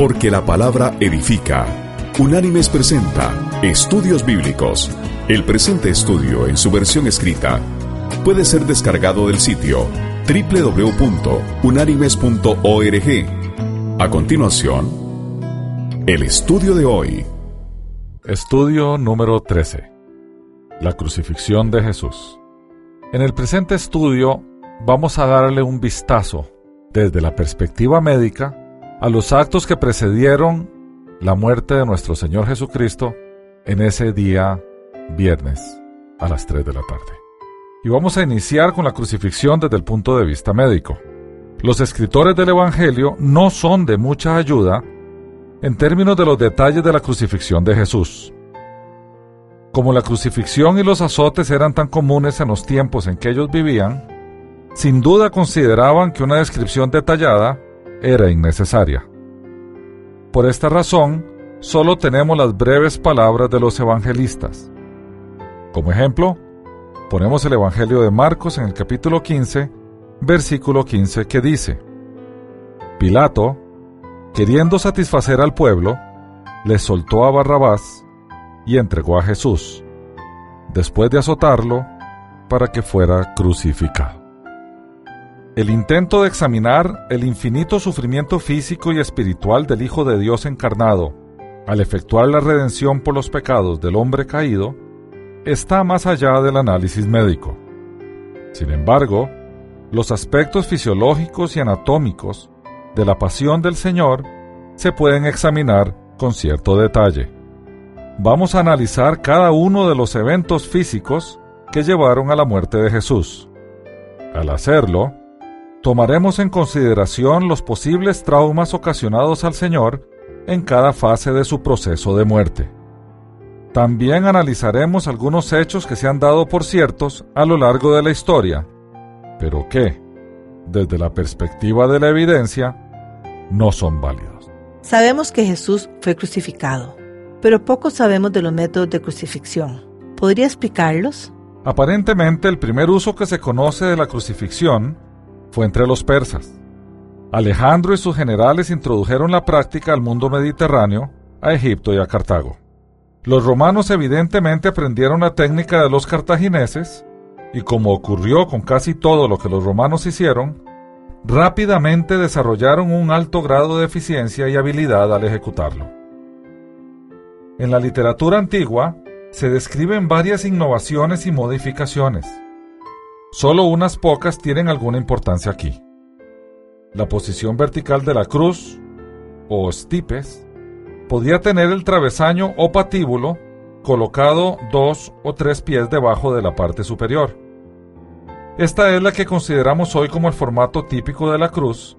Porque la palabra edifica. Unánimes presenta Estudios Bíblicos. El presente estudio en su versión escrita puede ser descargado del sitio www.unánimes.org. A continuación, el estudio de hoy. Estudio número 13. La crucifixión de Jesús. En el presente estudio vamos a darle un vistazo desde la perspectiva médica a los actos que precedieron la muerte de nuestro Señor Jesucristo en ese día viernes a las 3 de la tarde. Y vamos a iniciar con la crucifixión desde el punto de vista médico. Los escritores del Evangelio no son de mucha ayuda en términos de los detalles de la crucifixión de Jesús. Como la crucifixión y los azotes eran tan comunes en los tiempos en que ellos vivían, sin duda consideraban que una descripción detallada era innecesaria. Por esta razón, solo tenemos las breves palabras de los evangelistas. Como ejemplo, ponemos el Evangelio de Marcos en el capítulo 15, versículo 15, que dice, Pilato, queriendo satisfacer al pueblo, le soltó a Barrabás y entregó a Jesús, después de azotarlo, para que fuera crucificado. El intento de examinar el infinito sufrimiento físico y espiritual del Hijo de Dios encarnado, al efectuar la redención por los pecados del hombre caído, está más allá del análisis médico. Sin embargo, los aspectos fisiológicos y anatómicos de la pasión del Señor se pueden examinar con cierto detalle. Vamos a analizar cada uno de los eventos físicos que llevaron a la muerte de Jesús. Al hacerlo, tomaremos en consideración los posibles traumas ocasionados al Señor en cada fase de su proceso de muerte. También analizaremos algunos hechos que se han dado por ciertos a lo largo de la historia, pero que, desde la perspectiva de la evidencia, no son válidos. Sabemos que Jesús fue crucificado, pero poco sabemos de los métodos de crucifixión. ¿Podría explicarlos? Aparentemente el primer uso que se conoce de la crucifixión fue entre los persas. Alejandro y sus generales introdujeron la práctica al mundo mediterráneo, a Egipto y a Cartago. Los romanos evidentemente aprendieron la técnica de los cartagineses y como ocurrió con casi todo lo que los romanos hicieron, rápidamente desarrollaron un alto grado de eficiencia y habilidad al ejecutarlo. En la literatura antigua se describen varias innovaciones y modificaciones. Solo unas pocas tienen alguna importancia aquí. La posición vertical de la cruz, o stipes, podía tener el travesaño o patíbulo colocado dos o tres pies debajo de la parte superior. Esta es la que consideramos hoy como el formato típico de la cruz,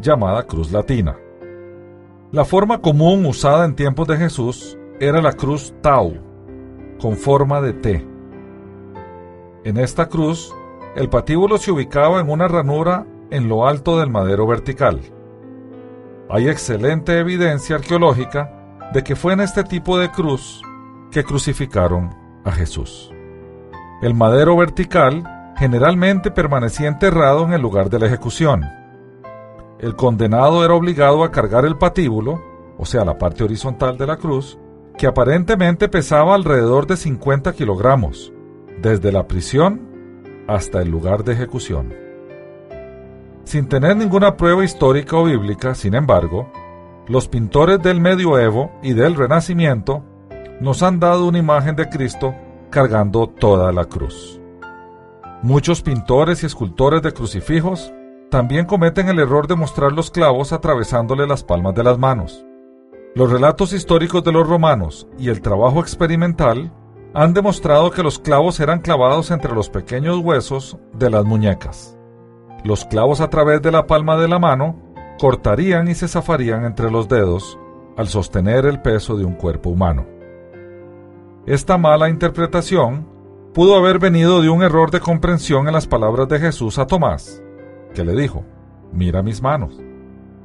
llamada cruz latina. La forma común usada en tiempos de Jesús era la cruz tau, con forma de T. En esta cruz el patíbulo se ubicaba en una ranura en lo alto del madero vertical. Hay excelente evidencia arqueológica de que fue en este tipo de cruz que crucificaron a Jesús. El madero vertical generalmente permanecía enterrado en el lugar de la ejecución. El condenado era obligado a cargar el patíbulo, o sea, la parte horizontal de la cruz, que aparentemente pesaba alrededor de 50 kilogramos, desde la prisión hasta el lugar de ejecución. Sin tener ninguna prueba histórica o bíblica, sin embargo, los pintores del medioevo y del renacimiento nos han dado una imagen de Cristo cargando toda la cruz. Muchos pintores y escultores de crucifijos también cometen el error de mostrar los clavos atravesándole las palmas de las manos. Los relatos históricos de los romanos y el trabajo experimental han demostrado que los clavos eran clavados entre los pequeños huesos de las muñecas. Los clavos a través de la palma de la mano cortarían y se zafarían entre los dedos al sostener el peso de un cuerpo humano. Esta mala interpretación pudo haber venido de un error de comprensión en las palabras de Jesús a Tomás, que le dijo, mira mis manos.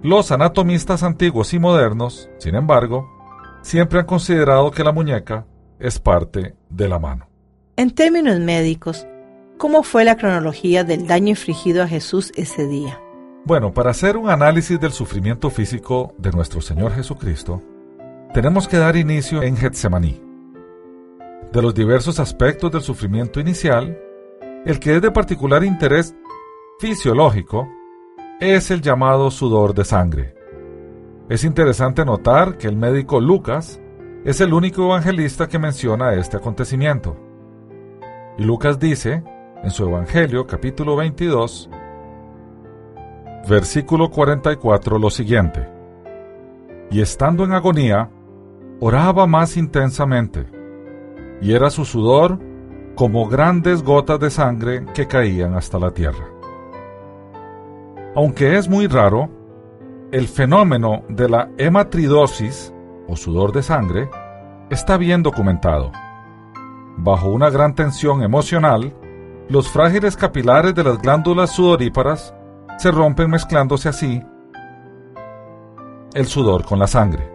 Los anatomistas antiguos y modernos, sin embargo, siempre han considerado que la muñeca es parte de la mano. En términos médicos, ¿cómo fue la cronología del daño infligido a Jesús ese día? Bueno, para hacer un análisis del sufrimiento físico de nuestro Señor Jesucristo, tenemos que dar inicio en Getsemaní. De los diversos aspectos del sufrimiento inicial, el que es de particular interés fisiológico es el llamado sudor de sangre. Es interesante notar que el médico Lucas es el único evangelista que menciona este acontecimiento. Y Lucas dice, en su Evangelio capítulo 22, versículo 44, lo siguiente. Y estando en agonía, oraba más intensamente, y era su sudor como grandes gotas de sangre que caían hasta la tierra. Aunque es muy raro, el fenómeno de la hematridosis, o sudor de sangre, está bien documentado. Bajo una gran tensión emocional, los frágiles capilares de las glándulas sudoríparas se rompen mezclándose así el sudor con la sangre.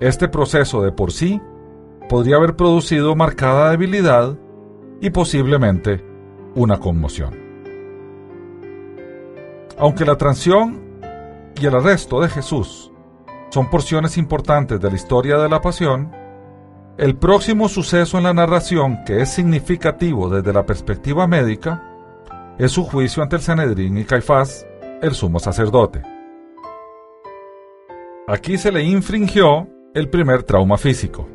Este proceso de por sí podría haber producido marcada debilidad y posiblemente una conmoción. Aunque la transición y el arresto de Jesús son porciones importantes de la historia de la pasión, el próximo suceso en la narración que es significativo desde la perspectiva médica es su juicio ante el Sanedrín y Caifás, el sumo sacerdote. Aquí se le infringió el primer trauma físico.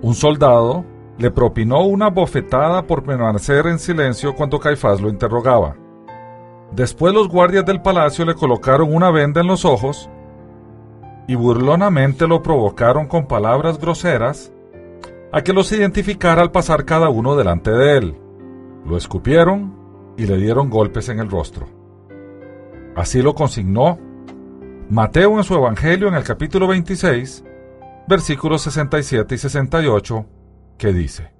Un soldado le propinó una bofetada por permanecer en silencio cuando Caifás lo interrogaba. Después los guardias del palacio le colocaron una venda en los ojos y burlonamente lo provocaron con palabras groseras a que los identificara al pasar cada uno delante de él. Lo escupieron y le dieron golpes en el rostro. Así lo consignó Mateo en su Evangelio en el capítulo 26, versículos 67 y 68, que dice,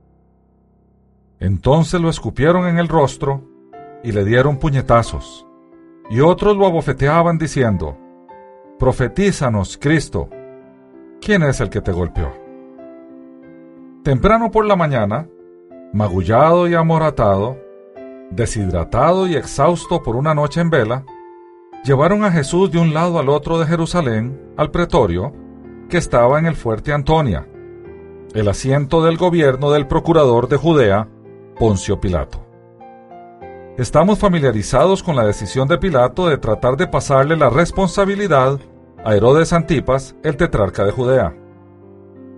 Entonces lo escupieron en el rostro y le dieron puñetazos, y otros lo abofeteaban diciendo, Profetízanos, Cristo, ¿quién es el que te golpeó? Temprano por la mañana, magullado y amoratado, deshidratado y exhausto por una noche en vela, llevaron a Jesús de un lado al otro de Jerusalén, al pretorio, que estaba en el fuerte Antonia, el asiento del gobierno del procurador de Judea, Poncio Pilato. Estamos familiarizados con la decisión de Pilato de tratar de pasarle la responsabilidad a Herodes Antipas, el tetrarca de Judea.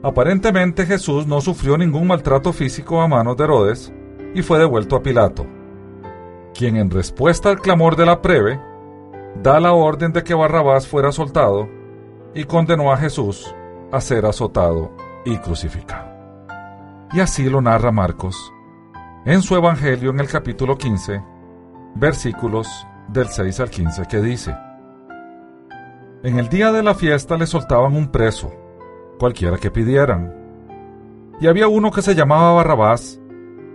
Aparentemente Jesús no sufrió ningún maltrato físico a manos de Herodes y fue devuelto a Pilato, quien en respuesta al clamor de la preve, da la orden de que Barrabás fuera soltado y condenó a Jesús a ser azotado y crucificado. Y así lo narra Marcos en su Evangelio en el capítulo 15, versículos del 6 al 15, que dice, En el día de la fiesta le soltaban un preso, cualquiera que pidieran. Y había uno que se llamaba Barrabás,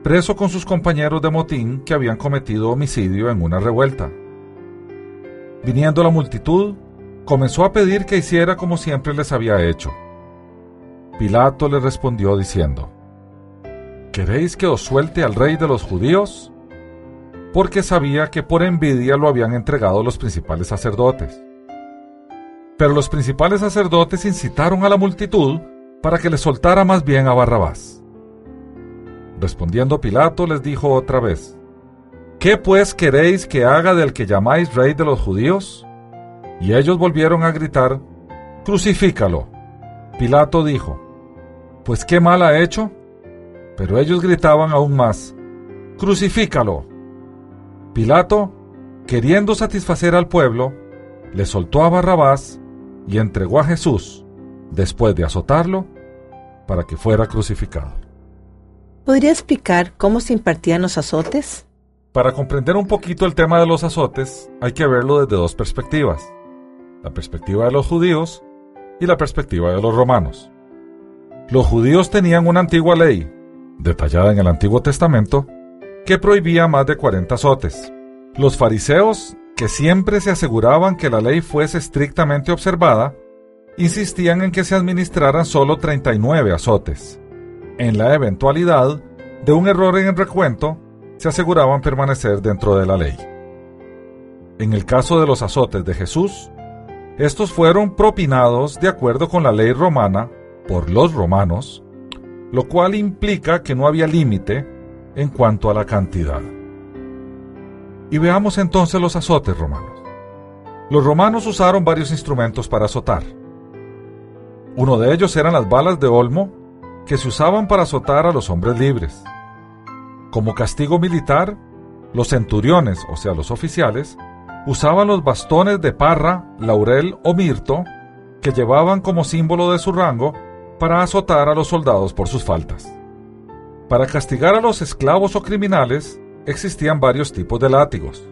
preso con sus compañeros de motín que habían cometido homicidio en una revuelta. Viniendo la multitud, comenzó a pedir que hiciera como siempre les había hecho. Pilato le respondió diciendo, ¿Queréis que os suelte al rey de los judíos? Porque sabía que por envidia lo habían entregado los principales sacerdotes. Pero los principales sacerdotes incitaron a la multitud para que le soltara más bien a Barrabás. Respondiendo Pilato les dijo otra vez, ¿Qué pues queréis que haga del que llamáis rey de los judíos? Y ellos volvieron a gritar, Crucifícalo. Pilato dijo, Pues qué mal ha hecho. Pero ellos gritaban aún más, Crucifícalo. Pilato, queriendo satisfacer al pueblo, le soltó a Barrabás y entregó a Jesús, después de azotarlo, para que fuera crucificado. ¿Podría explicar cómo se impartían los azotes? Para comprender un poquito el tema de los azotes, hay que verlo desde dos perspectivas, la perspectiva de los judíos y la perspectiva de los romanos. Los judíos tenían una antigua ley, detallada en el Antiguo Testamento, que prohibía más de 40 azotes. Los fariseos, que siempre se aseguraban que la ley fuese estrictamente observada, insistían en que se administraran solo 39 azotes. En la eventualidad de un error en el recuento, se aseguraban permanecer dentro de la ley. En el caso de los azotes de Jesús, estos fueron propinados de acuerdo con la ley romana por los romanos, lo cual implica que no había límite en cuanto a la cantidad. Y veamos entonces los azotes romanos. Los romanos usaron varios instrumentos para azotar. Uno de ellos eran las balas de olmo que se usaban para azotar a los hombres libres. Como castigo militar, los centuriones, o sea, los oficiales, usaban los bastones de parra, laurel o mirto que llevaban como símbolo de su rango para azotar a los soldados por sus faltas. Para castigar a los esclavos o criminales existían varios tipos de látigos.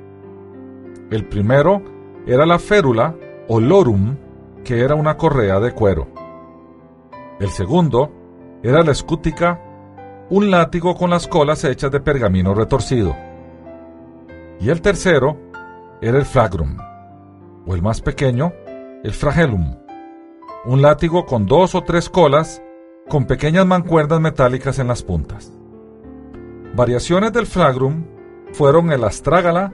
El primero era la férula o lorum, que era una correa de cuero. El segundo era la escútica, un látigo con las colas hechas de pergamino retorcido. Y el tercero era el flagrum, o el más pequeño, el flagellum, un látigo con dos o tres colas con pequeñas mancuerdas metálicas en las puntas. Variaciones del flagrum fueron el astrágala,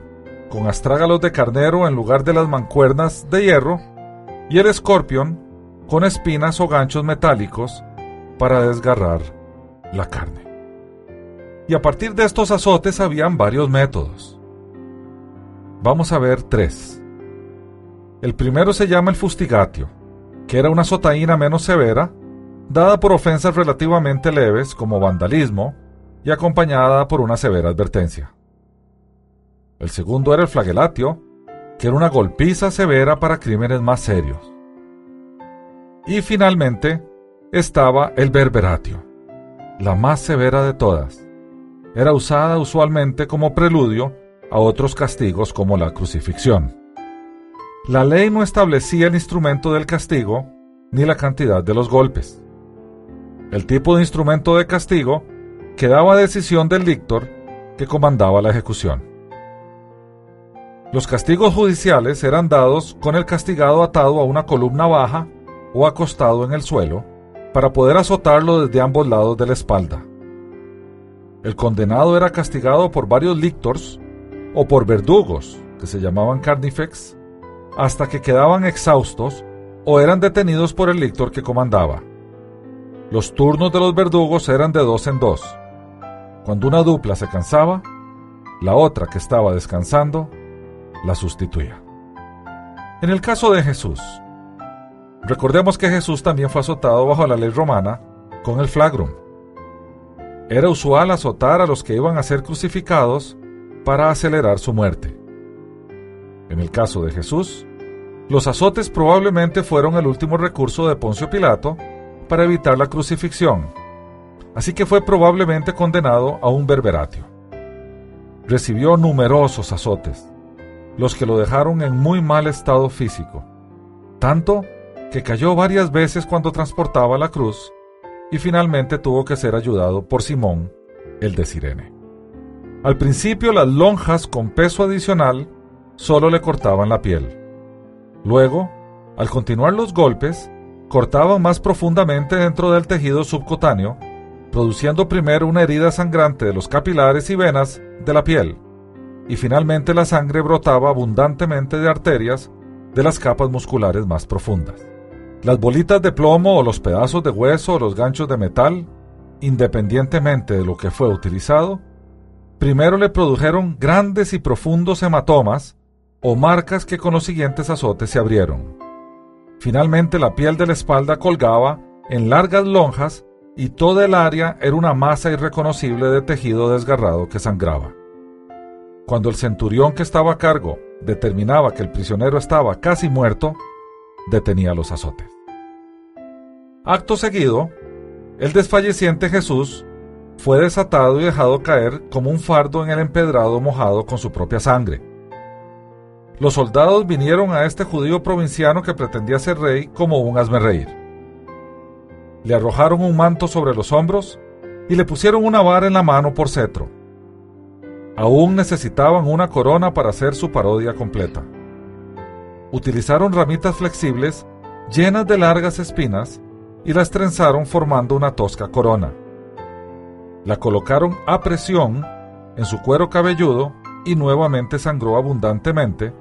con astrágalos de carnero en lugar de las mancuernas de hierro, y el escorpión, con espinas o ganchos metálicos para desgarrar la carne. Y a partir de estos azotes habían varios métodos. Vamos a ver tres. El primero se llama el fustigatio, que era una sotaína menos severa, dada por ofensas relativamente leves como vandalismo y acompañada por una severa advertencia. El segundo era el flagelatio, que era una golpiza severa para crímenes más serios. Y finalmente estaba el berberatio, la más severa de todas. Era usada usualmente como preludio a otros castigos como la crucifixión. La ley no establecía el instrumento del castigo ni la cantidad de los golpes. El tipo de instrumento de castigo quedaba a decisión del lictor que comandaba la ejecución. Los castigos judiciales eran dados con el castigado atado a una columna baja o acostado en el suelo para poder azotarlo desde ambos lados de la espalda. El condenado era castigado por varios lictors o por verdugos, que se llamaban carnifex, hasta que quedaban exhaustos o eran detenidos por el lictor que comandaba. Los turnos de los verdugos eran de dos en dos. Cuando una dupla se cansaba, la otra que estaba descansando la sustituía. En el caso de Jesús, recordemos que Jesús también fue azotado bajo la ley romana con el flagrum. Era usual azotar a los que iban a ser crucificados para acelerar su muerte. En el caso de Jesús, los azotes probablemente fueron el último recurso de Poncio Pilato para evitar la crucifixión, así que fue probablemente condenado a un berberatio. Recibió numerosos azotes, los que lo dejaron en muy mal estado físico, tanto que cayó varias veces cuando transportaba la cruz y finalmente tuvo que ser ayudado por Simón, el de Sirene. Al principio las lonjas con peso adicional solo le cortaban la piel. Luego, al continuar los golpes, cortaban más profundamente dentro del tejido subcutáneo, produciendo primero una herida sangrante de los capilares y venas de la piel, y finalmente la sangre brotaba abundantemente de arterias de las capas musculares más profundas. Las bolitas de plomo o los pedazos de hueso o los ganchos de metal, independientemente de lo que fue utilizado, primero le produjeron grandes y profundos hematomas o marcas que con los siguientes azotes se abrieron. Finalmente la piel de la espalda colgaba en largas lonjas y toda el área era una masa irreconocible de tejido desgarrado que sangraba. Cuando el centurión que estaba a cargo determinaba que el prisionero estaba casi muerto, detenía los azotes. Acto seguido, el desfalleciente Jesús fue desatado y dejado caer como un fardo en el empedrado mojado con su propia sangre. Los soldados vinieron a este judío provinciano que pretendía ser rey como un reír. Le arrojaron un manto sobre los hombros y le pusieron una vara en la mano por cetro. Aún necesitaban una corona para hacer su parodia completa. Utilizaron ramitas flexibles llenas de largas espinas y las trenzaron formando una tosca corona. La colocaron a presión en su cuero cabelludo y nuevamente sangró abundantemente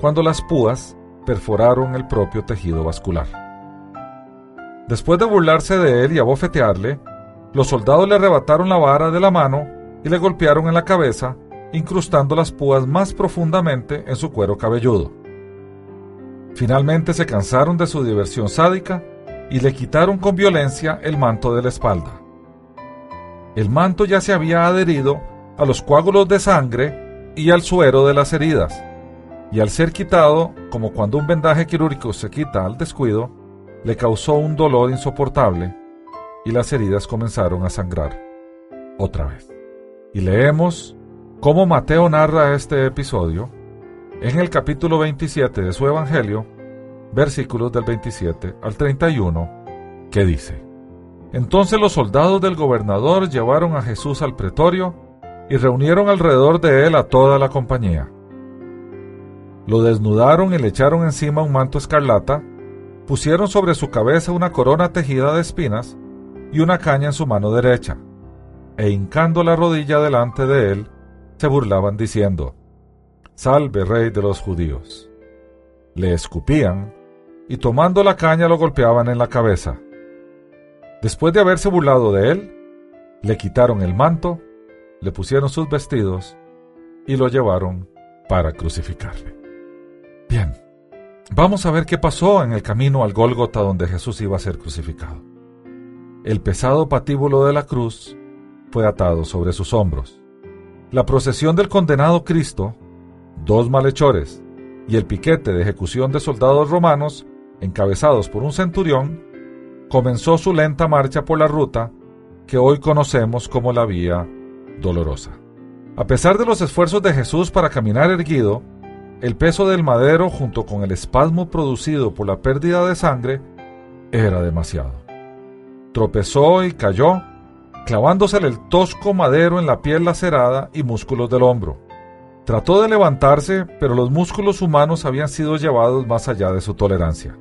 cuando las púas perforaron el propio tejido vascular. Después de burlarse de él y abofetearle, los soldados le arrebataron la vara de la mano y le golpearon en la cabeza, incrustando las púas más profundamente en su cuero cabelludo. Finalmente se cansaron de su diversión sádica y le quitaron con violencia el manto de la espalda. El manto ya se había adherido a los coágulos de sangre y al suero de las heridas, y al ser quitado, como cuando un vendaje quirúrgico se quita al descuido, le causó un dolor insoportable y las heridas comenzaron a sangrar otra vez. Y leemos cómo Mateo narra este episodio en el capítulo 27 de su Evangelio, versículos del 27 al 31, que dice, Entonces los soldados del gobernador llevaron a Jesús al pretorio y reunieron alrededor de él a toda la compañía. Lo desnudaron y le echaron encima un manto escarlata, pusieron sobre su cabeza una corona tejida de espinas y una caña en su mano derecha, e hincando la rodilla delante de él, se burlaban diciendo, Salve, rey de los judíos. Le escupían y tomando la caña lo golpeaban en la cabeza. Después de haberse burlado de él, le quitaron el manto, le pusieron sus vestidos y lo llevaron para crucificarle. Bien, vamos a ver qué pasó en el camino al Gólgota donde Jesús iba a ser crucificado. El pesado patíbulo de la cruz fue atado sobre sus hombros. La procesión del condenado Cristo, dos malhechores y el piquete de ejecución de soldados romanos encabezados por un centurión, comenzó su lenta marcha por la ruta que hoy conocemos como la Vía Dolorosa. A pesar de los esfuerzos de Jesús para caminar erguido, el peso del madero junto con el espasmo producido por la pérdida de sangre era demasiado. Tropezó y cayó, clavándosele el tosco madero en la piel lacerada y músculos del hombro. Trató de levantarse, pero los músculos humanos habían sido llevados más allá de su tolerancia.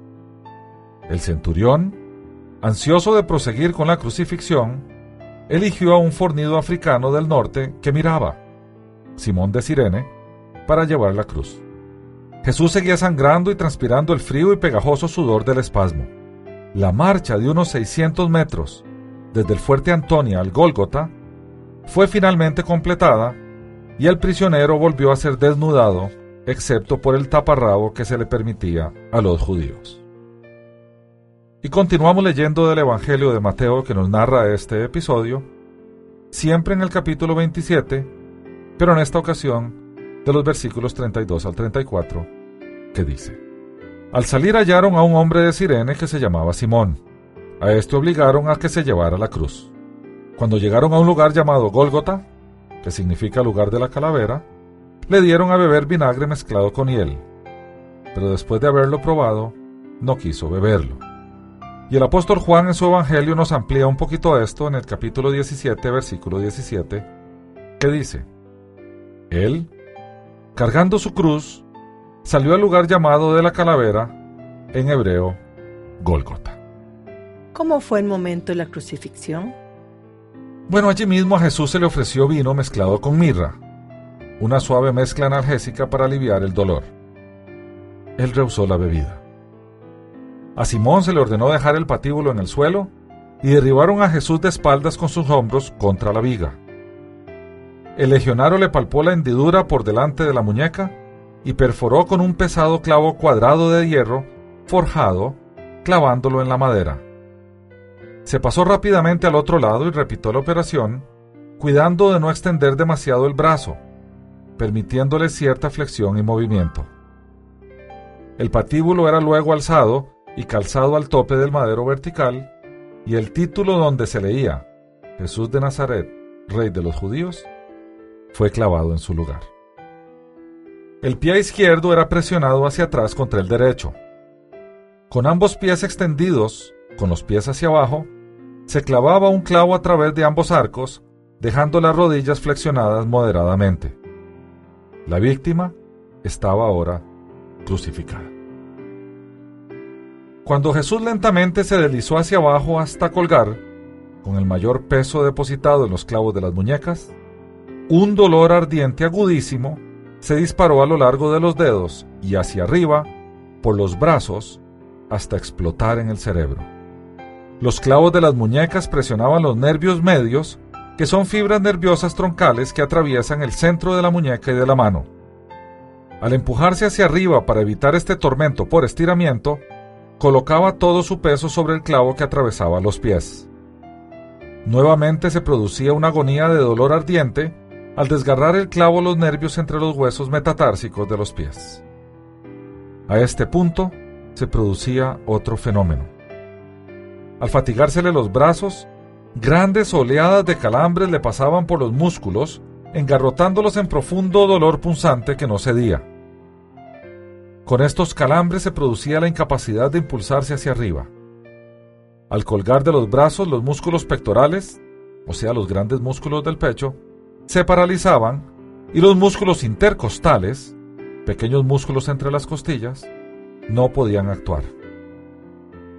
El centurión, ansioso de proseguir con la crucifixión, eligió a un fornido africano del norte que miraba, Simón de Sirene, para llevar la cruz. Jesús seguía sangrando y transpirando el frío y pegajoso sudor del espasmo. La marcha de unos 600 metros, desde el fuerte Antonia al Gólgota, fue finalmente completada y el prisionero volvió a ser desnudado, excepto por el taparrabo que se le permitía a los judíos. Y continuamos leyendo del Evangelio de Mateo que nos narra este episodio, siempre en el capítulo 27, pero en esta ocasión de los versículos 32 al 34, que dice, Al salir hallaron a un hombre de Sirene que se llamaba Simón. A este obligaron a que se llevara la cruz. Cuando llegaron a un lugar llamado Gólgota, que significa lugar de la calavera, le dieron a beber vinagre mezclado con hiel. Pero después de haberlo probado, no quiso beberlo. Y el apóstol Juan en su Evangelio nos amplía un poquito esto en el capítulo 17, versículo 17, que dice, Él, cargando su cruz, salió al lugar llamado de la calavera, en hebreo, Gólgota. ¿Cómo fue el momento de la crucifixión? Bueno, allí mismo a Jesús se le ofreció vino mezclado con mirra, una suave mezcla analgésica para aliviar el dolor. Él rehusó la bebida. A Simón se le ordenó dejar el patíbulo en el suelo y derribaron a Jesús de espaldas con sus hombros contra la viga. El legionario le palpó la hendidura por delante de la muñeca y perforó con un pesado clavo cuadrado de hierro forjado, clavándolo en la madera. Se pasó rápidamente al otro lado y repitió la operación, cuidando de no extender demasiado el brazo, permitiéndole cierta flexión y movimiento. El patíbulo era luego alzado y calzado al tope del madero vertical, y el título donde se leía Jesús de Nazaret, Rey de los Judíos, fue clavado en su lugar. El pie izquierdo era presionado hacia atrás contra el derecho. Con ambos pies extendidos, con los pies hacia abajo, se clavaba un clavo a través de ambos arcos, dejando las rodillas flexionadas moderadamente. La víctima estaba ahora crucificada. Cuando Jesús lentamente se deslizó hacia abajo hasta colgar, con el mayor peso depositado en los clavos de las muñecas, un dolor ardiente agudísimo se disparó a lo largo de los dedos y hacia arriba por los brazos hasta explotar en el cerebro. Los clavos de las muñecas presionaban los nervios medios, que son fibras nerviosas troncales que atraviesan el centro de la muñeca y de la mano. Al empujarse hacia arriba para evitar este tormento por estiramiento, colocaba todo su peso sobre el clavo que atravesaba los pies. Nuevamente se producía una agonía de dolor ardiente al desgarrar el clavo los nervios entre los huesos metatársicos de los pies. A este punto se producía otro fenómeno. Al fatigársele los brazos, grandes oleadas de calambres le pasaban por los músculos, engarrotándolos en profundo dolor punzante que no cedía. Con estos calambres se producía la incapacidad de impulsarse hacia arriba. Al colgar de los brazos los músculos pectorales, o sea, los grandes músculos del pecho, se paralizaban y los músculos intercostales, pequeños músculos entre las costillas, no podían actuar.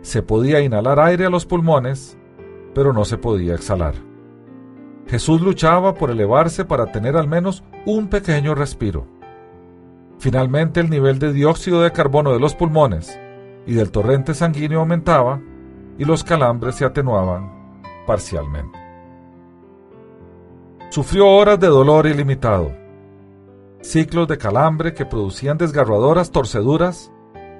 Se podía inhalar aire a los pulmones, pero no se podía exhalar. Jesús luchaba por elevarse para tener al menos un pequeño respiro. Finalmente el nivel de dióxido de carbono de los pulmones y del torrente sanguíneo aumentaba y los calambres se atenuaban parcialmente. Sufrió horas de dolor ilimitado, ciclos de calambre que producían desgarradoras torceduras,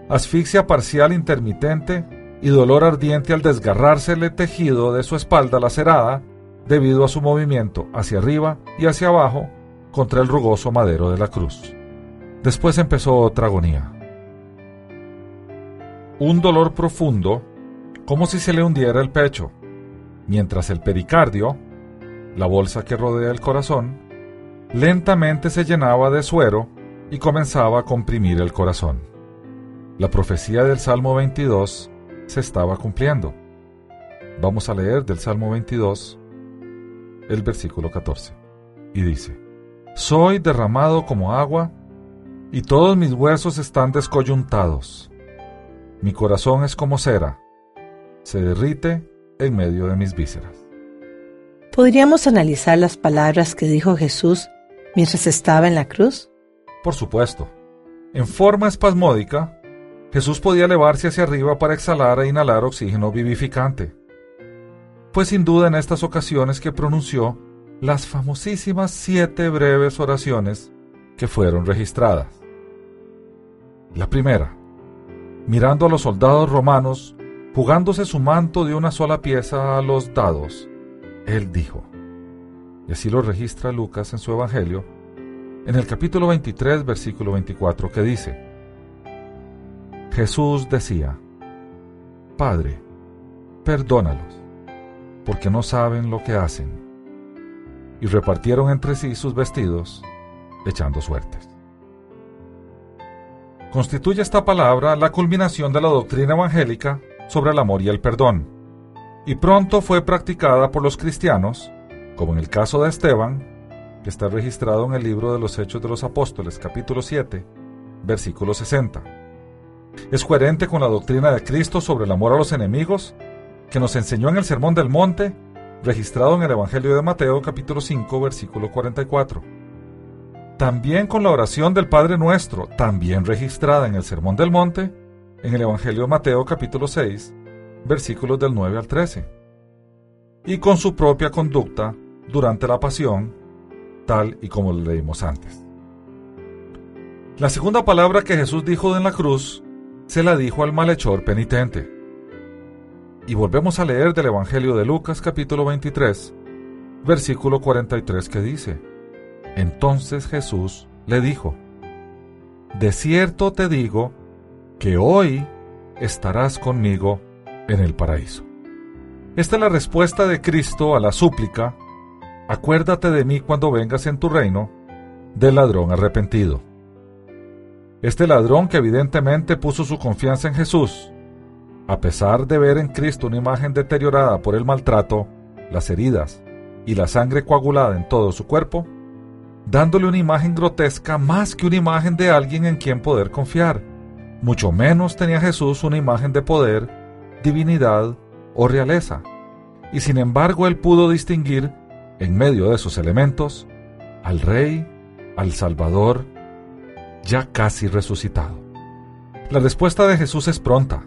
asfixia parcial intermitente y dolor ardiente al desgarrarse el tejido de su espalda lacerada debido a su movimiento hacia arriba y hacia abajo contra el rugoso madero de la cruz. Después empezó otra agonía. Un dolor profundo, como si se le hundiera el pecho, mientras el pericardio, la bolsa que rodea el corazón, lentamente se llenaba de suero y comenzaba a comprimir el corazón. La profecía del Salmo 22 se estaba cumpliendo. Vamos a leer del Salmo 22 el versículo 14. Y dice, Soy derramado como agua y todos mis huesos están descoyuntados. Mi corazón es como cera, se derrite en medio de mis vísceras. ¿Podríamos analizar las palabras que dijo Jesús mientras estaba en la cruz? Por supuesto. En forma espasmódica, Jesús podía elevarse hacia arriba para exhalar e inhalar oxígeno vivificante. Fue sin duda en estas ocasiones que pronunció las famosísimas siete breves oraciones que fueron registradas. La primera, mirando a los soldados romanos, jugándose su manto de una sola pieza a los dados, él dijo, y así lo registra Lucas en su Evangelio, en el capítulo 23, versículo 24, que dice, Jesús decía, Padre, perdónalos, porque no saben lo que hacen. Y repartieron entre sí sus vestidos, echando suertes constituye esta palabra la culminación de la doctrina evangélica sobre el amor y el perdón, y pronto fue practicada por los cristianos, como en el caso de Esteban, que está registrado en el libro de los Hechos de los Apóstoles, capítulo 7, versículo 60. Es coherente con la doctrina de Cristo sobre el amor a los enemigos, que nos enseñó en el Sermón del Monte, registrado en el Evangelio de Mateo, capítulo 5, versículo 44 también con la oración del Padre Nuestro, también registrada en el Sermón del Monte, en el Evangelio de Mateo capítulo 6, versículos del 9 al 13, y con su propia conducta durante la pasión, tal y como leímos antes. La segunda palabra que Jesús dijo en la cruz se la dijo al malhechor penitente. Y volvemos a leer del Evangelio de Lucas capítulo 23, versículo 43 que dice, entonces Jesús le dijo, De cierto te digo que hoy estarás conmigo en el paraíso. Esta es la respuesta de Cristo a la súplica, Acuérdate de mí cuando vengas en tu reino, del ladrón arrepentido. Este ladrón que evidentemente puso su confianza en Jesús, a pesar de ver en Cristo una imagen deteriorada por el maltrato, las heridas y la sangre coagulada en todo su cuerpo, dándole una imagen grotesca más que una imagen de alguien en quien poder confiar. Mucho menos tenía Jesús una imagen de poder, divinidad o realeza. Y sin embargo él pudo distinguir, en medio de esos elementos, al Rey, al Salvador ya casi resucitado. La respuesta de Jesús es pronta.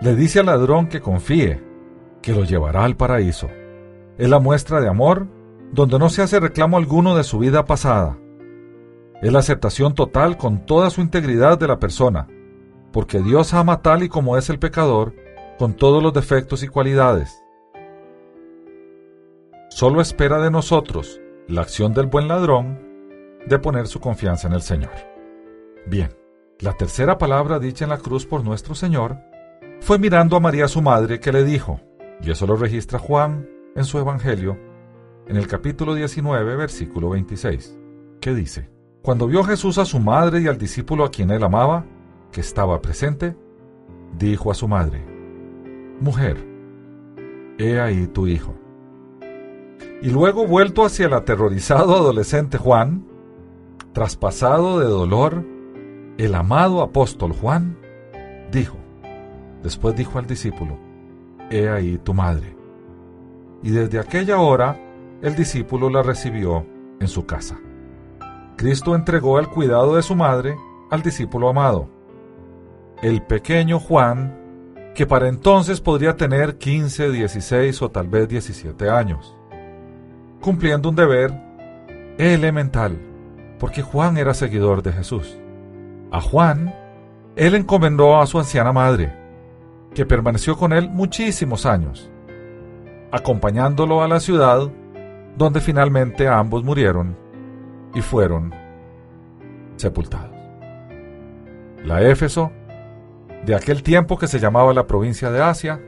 Le dice al ladrón que confíe, que lo llevará al paraíso. Es la muestra de amor donde no se hace reclamo alguno de su vida pasada. Es la aceptación total con toda su integridad de la persona, porque Dios ama tal y como es el pecador, con todos los defectos y cualidades. Solo espera de nosotros la acción del buen ladrón de poner su confianza en el Señor. Bien, la tercera palabra dicha en la cruz por nuestro Señor fue mirando a María su madre que le dijo, y eso lo registra Juan en su Evangelio, en el capítulo 19, versículo 26, que dice, Cuando vio Jesús a su madre y al discípulo a quien él amaba, que estaba presente, dijo a su madre, Mujer, he ahí tu hijo. Y luego vuelto hacia el aterrorizado adolescente Juan, traspasado de dolor, el amado apóstol Juan dijo, después dijo al discípulo, He ahí tu madre. Y desde aquella hora el discípulo la recibió en su casa. Cristo entregó el cuidado de su madre al discípulo amado. El pequeño Juan, que para entonces podría tener 15, 16 o tal vez 17 años, cumpliendo un deber elemental, porque Juan era seguidor de Jesús. A Juan, él encomendó a su anciana madre, que permaneció con él muchísimos años, acompañándolo a la ciudad donde finalmente ambos murieron y fueron sepultados. La Éfeso, de aquel tiempo que se llamaba la provincia de Asia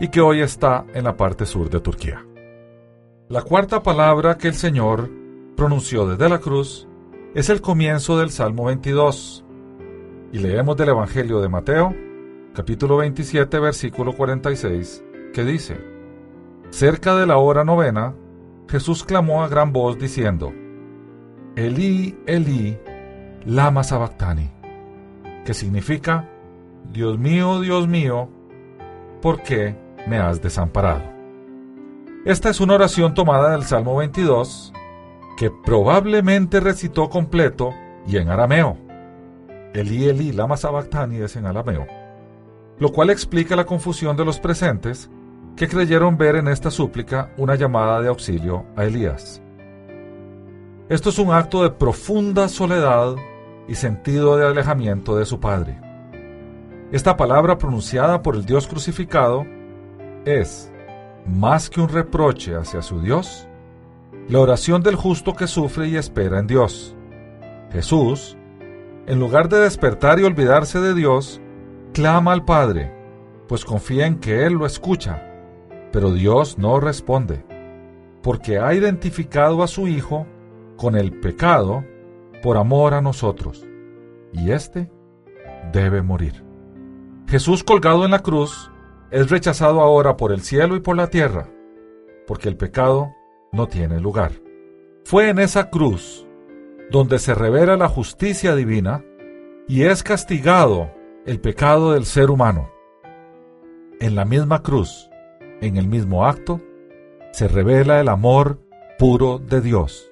y que hoy está en la parte sur de Turquía. La cuarta palabra que el Señor pronunció desde la cruz es el comienzo del Salmo 22. Y leemos del Evangelio de Mateo, capítulo 27, versículo 46, que dice, Cerca de la hora novena, Jesús clamó a gran voz diciendo, Elí, Elí, lama sabactani, que significa, Dios mío, Dios mío, ¿por qué me has desamparado? Esta es una oración tomada del Salmo 22, que probablemente recitó completo y en arameo. Elí, Elí, lama sabactani es en arameo, lo cual explica la confusión de los presentes que creyeron ver en esta súplica una llamada de auxilio a Elías. Esto es un acto de profunda soledad y sentido de alejamiento de su Padre. Esta palabra pronunciada por el Dios crucificado es, más que un reproche hacia su Dios, la oración del justo que sufre y espera en Dios. Jesús, en lugar de despertar y olvidarse de Dios, clama al Padre, pues confía en que Él lo escucha pero Dios no responde, porque ha identificado a su Hijo con el pecado por amor a nosotros, y éste debe morir. Jesús colgado en la cruz es rechazado ahora por el cielo y por la tierra, porque el pecado no tiene lugar. Fue en esa cruz donde se revela la justicia divina y es castigado el pecado del ser humano. En la misma cruz, en el mismo acto, se revela el amor puro de Dios,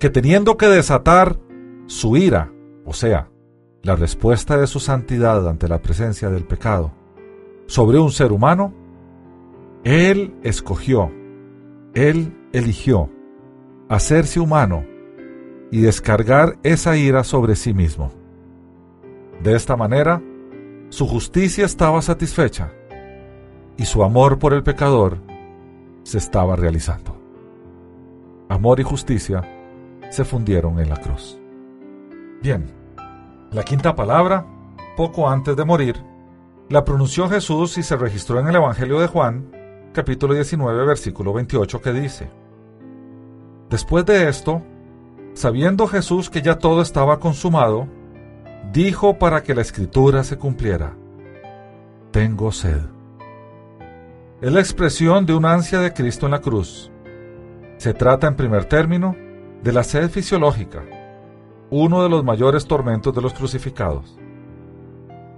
que teniendo que desatar su ira, o sea, la respuesta de su santidad ante la presencia del pecado, sobre un ser humano, Él escogió, Él eligió hacerse humano y descargar esa ira sobre sí mismo. De esta manera, su justicia estaba satisfecha y su amor por el pecador se estaba realizando. Amor y justicia se fundieron en la cruz. Bien, la quinta palabra, poco antes de morir, la pronunció Jesús y se registró en el Evangelio de Juan, capítulo 19, versículo 28, que dice, Después de esto, sabiendo Jesús que ya todo estaba consumado, dijo para que la escritura se cumpliera, Tengo sed. Es la expresión de una ansia de Cristo en la cruz. Se trata, en primer término, de la sed fisiológica, uno de los mayores tormentos de los crucificados.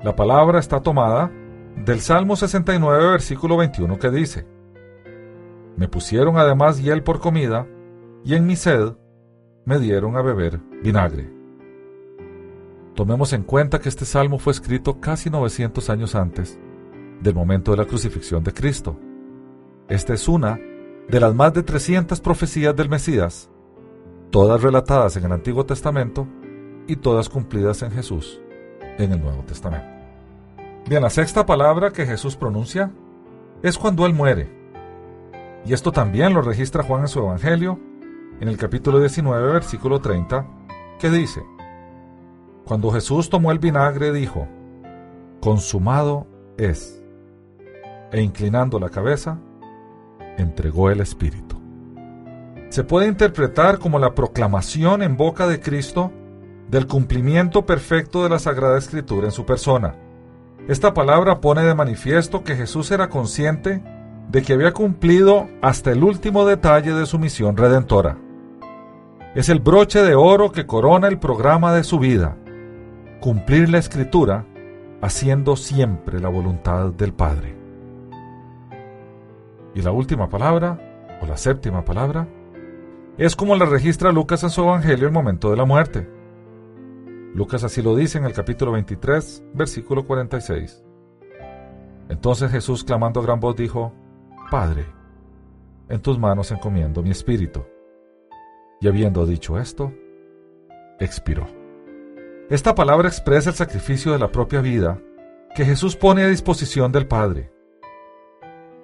La palabra está tomada del Salmo 69, versículo 21, que dice, Me pusieron además hiel por comida, y en mi sed me dieron a beber vinagre. Tomemos en cuenta que este salmo fue escrito casi 900 años antes del momento de la crucifixión de Cristo. Esta es una de las más de 300 profecías del Mesías, todas relatadas en el Antiguo Testamento y todas cumplidas en Jesús en el Nuevo Testamento. Bien, la sexta palabra que Jesús pronuncia es cuando Él muere. Y esto también lo registra Juan en su Evangelio, en el capítulo 19, versículo 30, que dice, Cuando Jesús tomó el vinagre, dijo, Consumado es. E inclinando la cabeza, entregó el Espíritu. Se puede interpretar como la proclamación en boca de Cristo del cumplimiento perfecto de la Sagrada Escritura en su persona. Esta palabra pone de manifiesto que Jesús era consciente de que había cumplido hasta el último detalle de su misión redentora. Es el broche de oro que corona el programa de su vida, cumplir la escritura haciendo siempre la voluntad del Padre. Y la última palabra, o la séptima palabra, es como la registra Lucas en su Evangelio el momento de la muerte. Lucas así lo dice en el capítulo 23, versículo 46. Entonces Jesús, clamando a gran voz, dijo, Padre, en tus manos encomiendo mi espíritu. Y habiendo dicho esto, expiró. Esta palabra expresa el sacrificio de la propia vida que Jesús pone a disposición del Padre.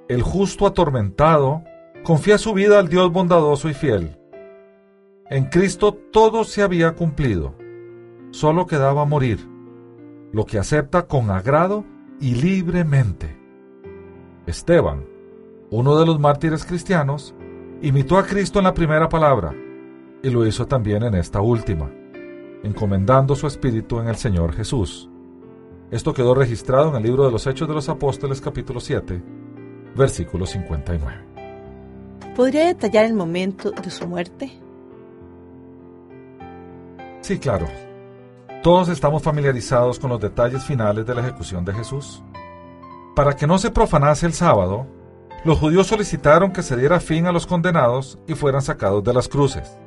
El justo atormentado confía su vida al Dios bondadoso y fiel. En Cristo todo se había cumplido, solo quedaba morir, lo que acepta con agrado y libremente. Esteban, uno de los mártires cristianos, imitó a Cristo en la primera palabra y lo hizo también en esta última, encomendando su espíritu en el Señor Jesús. Esto quedó registrado en el libro de los Hechos de los Apóstoles capítulo 7, versículo 59. ¿Podría detallar el momento de su muerte? Sí, claro. Todos estamos familiarizados con los detalles finales de la ejecución de Jesús. Para que no se profanase el sábado, los judíos solicitaron que se diera fin a los condenados y fueran sacados de las cruces.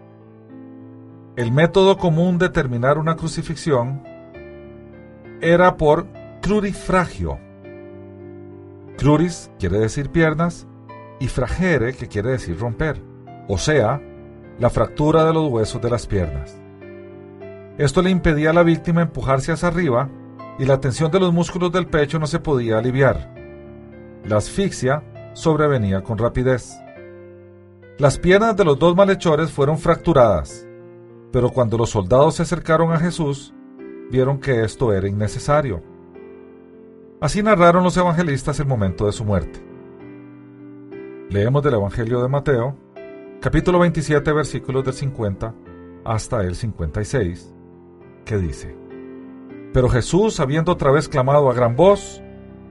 El método común de terminar una crucifixión era por crurifragio. Cruris quiere decir piernas y fragere que quiere decir romper, o sea, la fractura de los huesos de las piernas. Esto le impedía a la víctima empujarse hacia arriba y la tensión de los músculos del pecho no se podía aliviar. La asfixia sobrevenía con rapidez. Las piernas de los dos malhechores fueron fracturadas, pero cuando los soldados se acercaron a Jesús, vieron que esto era innecesario. Así narraron los evangelistas el momento de su muerte. Leemos del Evangelio de Mateo, capítulo 27, versículos del 50 hasta el 56 que dice, Pero Jesús, habiendo otra vez clamado a gran voz,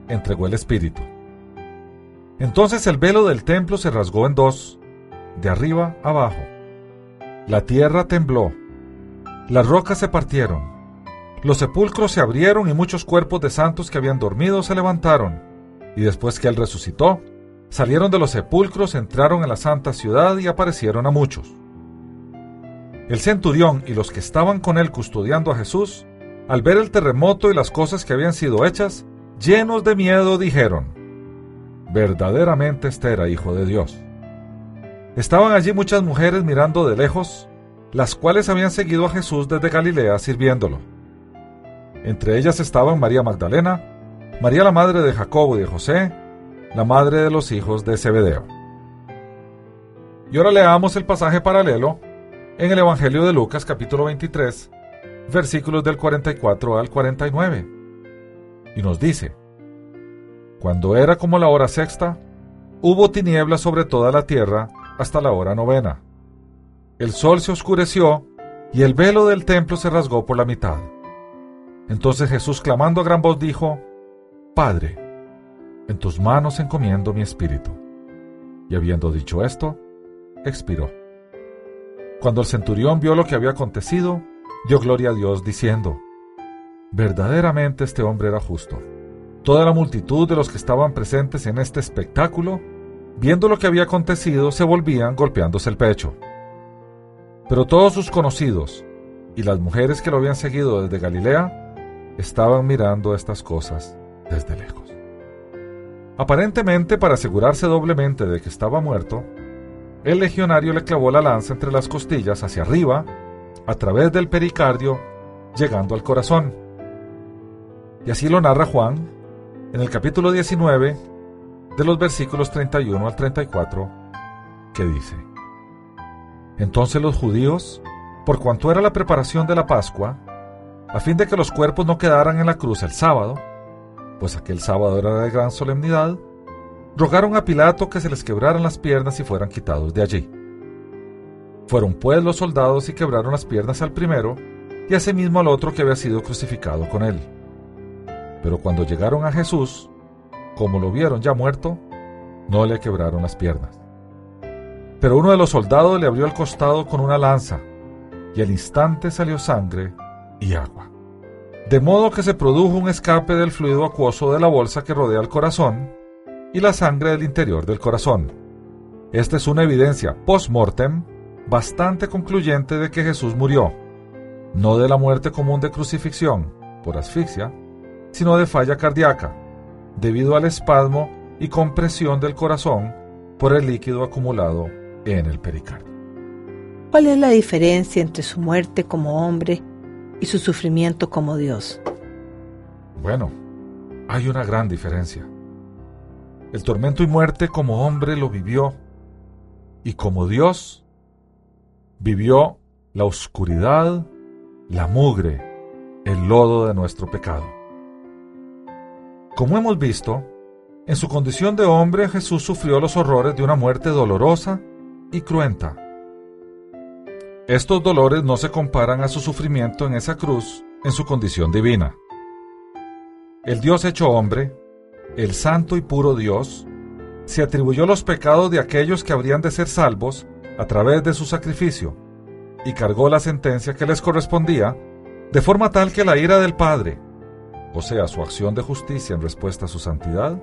entregó el Espíritu. Entonces el velo del templo se rasgó en dos, de arriba abajo. La tierra tembló, las rocas se partieron, los sepulcros se abrieron y muchos cuerpos de santos que habían dormido se levantaron, y después que Él resucitó, salieron de los sepulcros, entraron en la santa ciudad y aparecieron a muchos. El centurión y los que estaban con él custodiando a Jesús, al ver el terremoto y las cosas que habían sido hechas, llenos de miedo dijeron, verdaderamente este era hijo de Dios. Estaban allí muchas mujeres mirando de lejos, las cuales habían seguido a Jesús desde Galilea sirviéndolo. Entre ellas estaban María Magdalena, María la madre de Jacobo y de José, la madre de los hijos de Zebedeo. Y ahora leamos el pasaje paralelo en el Evangelio de Lucas capítulo 23, versículos del 44 al 49. Y nos dice, Cuando era como la hora sexta, hubo tinieblas sobre toda la tierra hasta la hora novena. El sol se oscureció y el velo del templo se rasgó por la mitad. Entonces Jesús clamando a gran voz dijo, Padre, en tus manos encomiendo mi espíritu. Y habiendo dicho esto, expiró. Cuando el centurión vio lo que había acontecido, dio gloria a Dios diciendo, verdaderamente este hombre era justo. Toda la multitud de los que estaban presentes en este espectáculo, viendo lo que había acontecido, se volvían golpeándose el pecho. Pero todos sus conocidos, y las mujeres que lo habían seguido desde Galilea estaban mirando estas cosas desde lejos. Aparentemente, para asegurarse doblemente de que estaba muerto, el legionario le clavó la lanza entre las costillas hacia arriba, a través del pericardio, llegando al corazón. Y así lo narra Juan en el capítulo 19, de los versículos 31 al 34, que dice, Entonces los judíos, por cuanto era la preparación de la Pascua, a fin de que los cuerpos no quedaran en la cruz el sábado, pues aquel sábado era de gran solemnidad, rogaron a Pilato que se les quebraran las piernas y fueran quitados de allí. Fueron pues los soldados y quebraron las piernas al primero y asimismo al otro que había sido crucificado con él. Pero cuando llegaron a Jesús, como lo vieron ya muerto, no le quebraron las piernas. Pero uno de los soldados le abrió el costado con una lanza, y al instante salió sangre y agua. De modo que se produjo un escape del fluido acuoso de la bolsa que rodea el corazón y la sangre del interior del corazón. Esta es una evidencia post-mortem bastante concluyente de que Jesús murió, no de la muerte común de crucifixión por asfixia, sino de falla cardíaca, debido al espasmo y compresión del corazón por el líquido acumulado en el pericardio. ¿Cuál es la diferencia entre su muerte como hombre y su sufrimiento como Dios? Bueno, hay una gran diferencia. El tormento y muerte como hombre lo vivió y como Dios vivió la oscuridad, la mugre, el lodo de nuestro pecado. Como hemos visto, en su condición de hombre Jesús sufrió los horrores de una muerte dolorosa y cruenta. Estos dolores no se comparan a su sufrimiento en esa cruz en su condición divina. El Dios hecho hombre, el santo y puro Dios, se atribuyó los pecados de aquellos que habrían de ser salvos a través de su sacrificio y cargó la sentencia que les correspondía, de forma tal que la ira del Padre, o sea, su acción de justicia en respuesta a su santidad,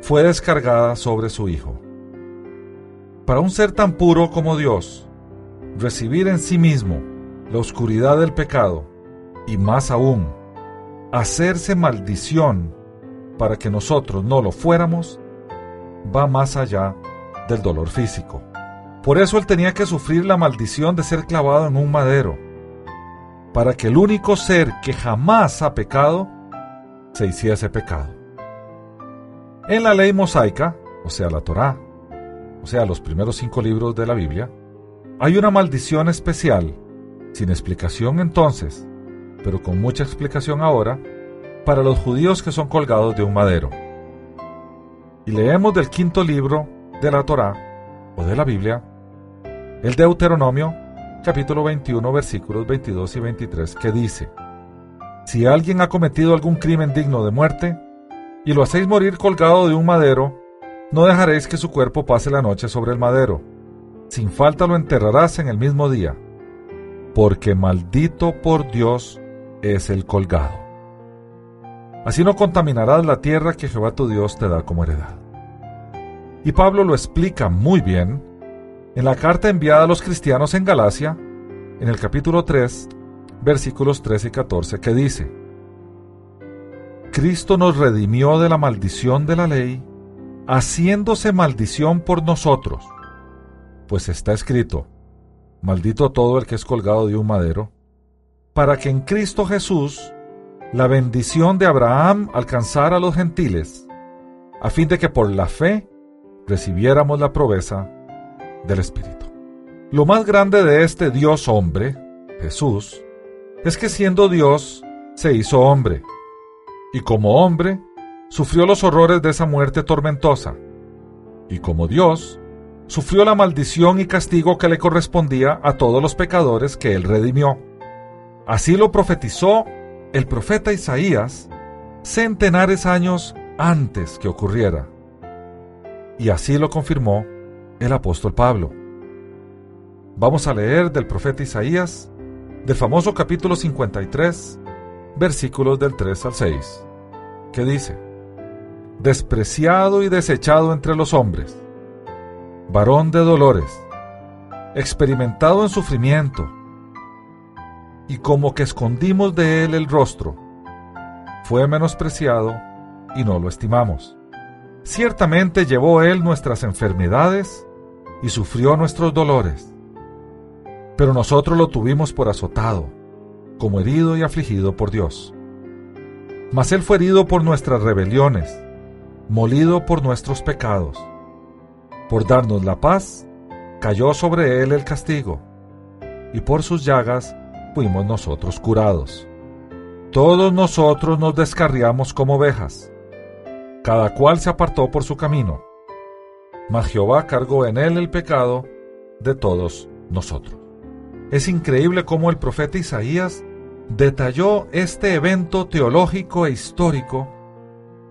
fue descargada sobre su Hijo. Para un ser tan puro como Dios, recibir en sí mismo la oscuridad del pecado y más aún, hacerse maldición para que nosotros no lo fuéramos, va más allá del dolor físico. Por eso él tenía que sufrir la maldición de ser clavado en un madero, para que el único ser que jamás ha pecado se hiciese pecado. En la ley mosaica, o sea, la Torá, o sea, los primeros cinco libros de la Biblia, hay una maldición especial, sin explicación entonces, pero con mucha explicación ahora, para los judíos que son colgados de un madero. Y leemos del quinto libro de la Torá, o de la Biblia, el Deuteronomio, capítulo 21, versículos 22 y 23, que dice, Si alguien ha cometido algún crimen digno de muerte, y lo hacéis morir colgado de un madero, no dejaréis que su cuerpo pase la noche sobre el madero. Sin falta lo enterrarás en el mismo día, porque maldito por Dios es el colgado. Así no contaminarás la tierra que Jehová tu Dios te da como heredad. Y Pablo lo explica muy bien en la carta enviada a los cristianos en Galacia, en el capítulo 3, versículos 13 y 14, que dice, Cristo nos redimió de la maldición de la ley, haciéndose maldición por nosotros, pues está escrito, maldito todo el que es colgado de un madero, para que en Cristo Jesús la bendición de Abraham alcanzara a los gentiles, a fin de que por la fe recibiéramos la proveza del Espíritu. Lo más grande de este Dios hombre, Jesús, es que siendo Dios, se hizo hombre, y como hombre, sufrió los horrores de esa muerte tormentosa, y como Dios, sufrió la maldición y castigo que le correspondía a todos los pecadores que él redimió. Así lo profetizó el profeta Isaías centenares años antes que ocurriera. Y así lo confirmó el apóstol Pablo. Vamos a leer del profeta Isaías, del famoso capítulo 53, versículos del 3 al 6, que dice, Despreciado y desechado entre los hombres, varón de dolores, experimentado en sufrimiento, y como que escondimos de él el rostro. Fue menospreciado y no lo estimamos. Ciertamente llevó él nuestras enfermedades y sufrió nuestros dolores. Pero nosotros lo tuvimos por azotado, como herido y afligido por Dios. Mas él fue herido por nuestras rebeliones, molido por nuestros pecados. Por darnos la paz, cayó sobre él el castigo, y por sus llagas fuimos nosotros curados. Todos nosotros nos descarriamos como ovejas, cada cual se apartó por su camino, mas Jehová cargó en él el pecado de todos nosotros. Es increíble cómo el profeta Isaías detalló este evento teológico e histórico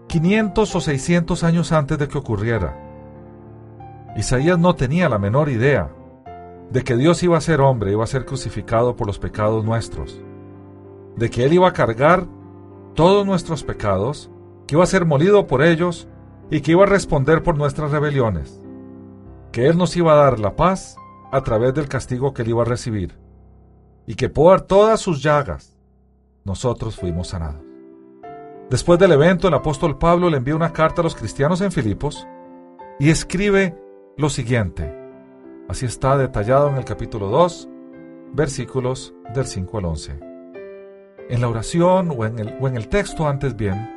500 o 600 años antes de que ocurriera. Isaías no tenía la menor idea de que Dios iba a ser hombre, iba a ser crucificado por los pecados nuestros, de que Él iba a cargar todos nuestros pecados, que iba a ser molido por ellos y que iba a responder por nuestras rebeliones, que Él nos iba a dar la paz a través del castigo que Él iba a recibir, y que por todas sus llagas nosotros fuimos sanados. Después del evento, el apóstol Pablo le envía una carta a los cristianos en Filipos y escribe lo siguiente. Así está detallado en el capítulo 2, versículos del 5 al 11. En la oración o en el, o en el texto antes bien,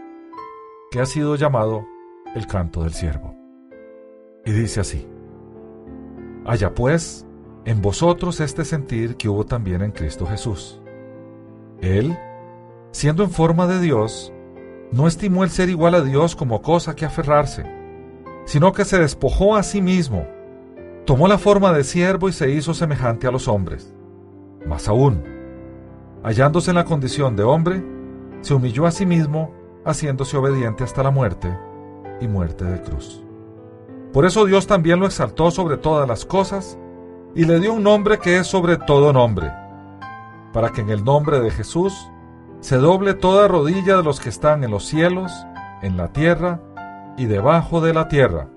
que ha sido llamado el canto del siervo. Y dice así, Haya pues en vosotros este sentir que hubo también en Cristo Jesús. Él, siendo en forma de Dios, no estimó el ser igual a Dios como cosa que aferrarse, sino que se despojó a sí mismo tomó la forma de siervo y se hizo semejante a los hombres. Más aún, hallándose en la condición de hombre, se humilló a sí mismo, haciéndose obediente hasta la muerte y muerte de cruz. Por eso Dios también lo exaltó sobre todas las cosas y le dio un nombre que es sobre todo nombre, para que en el nombre de Jesús se doble toda rodilla de los que están en los cielos, en la tierra y debajo de la tierra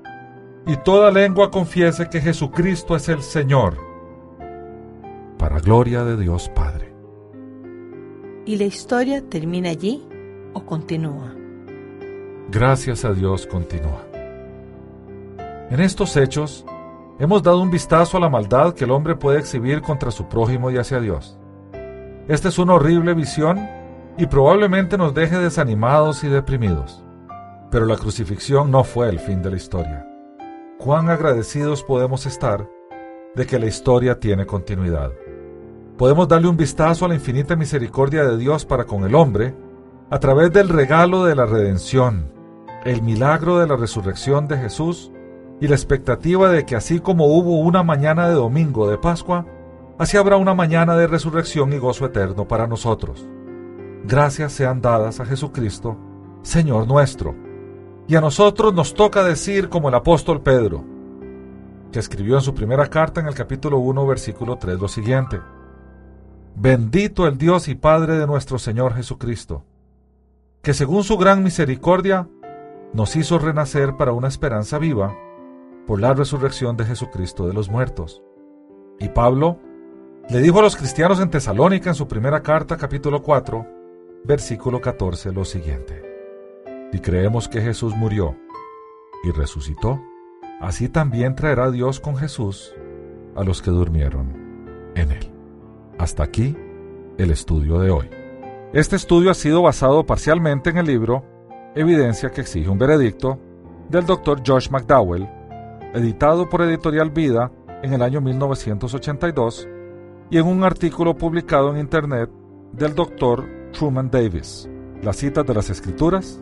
y toda lengua confiese que Jesucristo es el Señor, para gloria de Dios Padre. ¿Y la historia termina allí o continúa? Gracias a Dios continúa. En estos hechos, hemos dado un vistazo a la maldad que el hombre puede exhibir contra su prójimo y hacia Dios. Esta es una horrible visión y probablemente nos deje desanimados y deprimidos. Pero la crucifixión no fue el fin de la historia cuán agradecidos podemos estar de que la historia tiene continuidad. Podemos darle un vistazo a la infinita misericordia de Dios para con el hombre a través del regalo de la redención, el milagro de la resurrección de Jesús y la expectativa de que así como hubo una mañana de domingo de Pascua, así habrá una mañana de resurrección y gozo eterno para nosotros. Gracias sean dadas a Jesucristo, Señor nuestro y a nosotros nos toca decir como el apóstol Pedro, que escribió en su primera carta en el capítulo 1, versículo 3 lo siguiente. Bendito el Dios y Padre de nuestro Señor Jesucristo, que según su gran misericordia nos hizo renacer para una esperanza viva por la resurrección de Jesucristo de los muertos. Y Pablo le dijo a los cristianos en Tesalónica en su primera carta capítulo 4, versículo 14 lo siguiente. Si creemos que Jesús murió y resucitó, así también traerá Dios con Jesús a los que durmieron en él. Hasta aquí el estudio de hoy. Este estudio ha sido basado parcialmente en el libro Evidencia que exige un veredicto del Dr. Josh McDowell, editado por Editorial Vida en el año 1982, y en un artículo publicado en Internet del Dr. Truman Davis. Las citas de las Escrituras